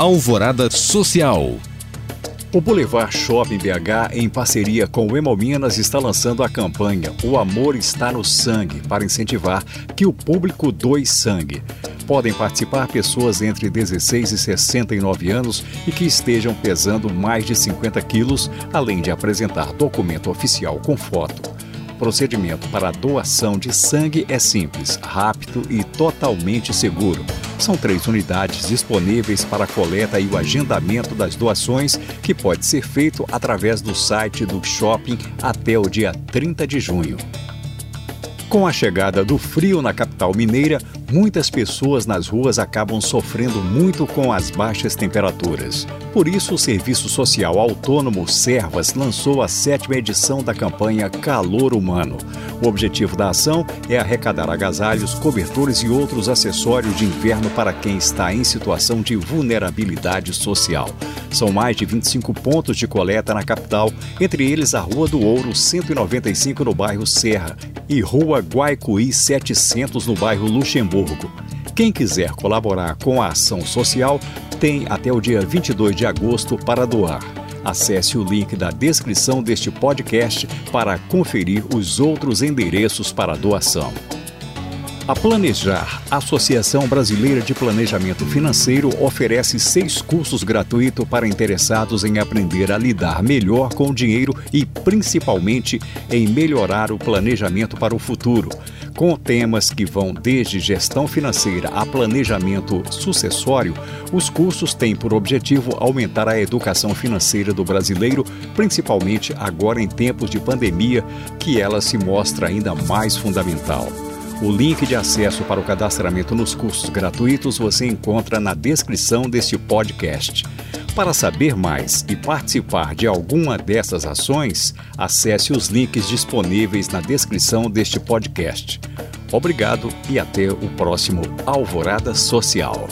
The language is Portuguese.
Alvorada Social. O Boulevard Shopping BH, em parceria com o Hemominas, está lançando a campanha O Amor Está no Sangue para incentivar que o público doe sangue. Podem participar pessoas entre 16 e 69 anos e que estejam pesando mais de 50 quilos, além de apresentar documento oficial com foto procedimento para a doação de sangue é simples, rápido e totalmente seguro. São três unidades disponíveis para a coleta e o agendamento das doações, que pode ser feito através do site do shopping até o dia 30 de junho. Com a chegada do frio na capital mineira, muitas pessoas nas ruas acabam sofrendo muito com as baixas temperaturas. Por isso, o Serviço Social Autônomo Servas lançou a sétima edição da campanha Calor Humano. O objetivo da ação é arrecadar agasalhos, cobertores e outros acessórios de inverno para quem está em situação de vulnerabilidade social. São mais de 25 pontos de coleta na capital, entre eles a Rua do Ouro 195 no bairro Serra e Rua Guaicuí 700 no bairro Luxemburgo. Quem quiser colaborar com a ação social tem até o dia 22 de agosto para doar. Acesse o link da descrição deste podcast para conferir os outros endereços para doação. A Planejar, Associação Brasileira de Planejamento Financeiro, oferece seis cursos gratuitos para interessados em aprender a lidar melhor com o dinheiro e, principalmente, em melhorar o planejamento para o futuro. Com temas que vão desde gestão financeira a planejamento sucessório, os cursos têm por objetivo aumentar a educação financeira do brasileiro, principalmente agora em tempos de pandemia, que ela se mostra ainda mais fundamental. O link de acesso para o cadastramento nos cursos gratuitos você encontra na descrição deste podcast. Para saber mais e participar de alguma dessas ações, acesse os links disponíveis na descrição deste podcast. Obrigado e até o próximo Alvorada Social.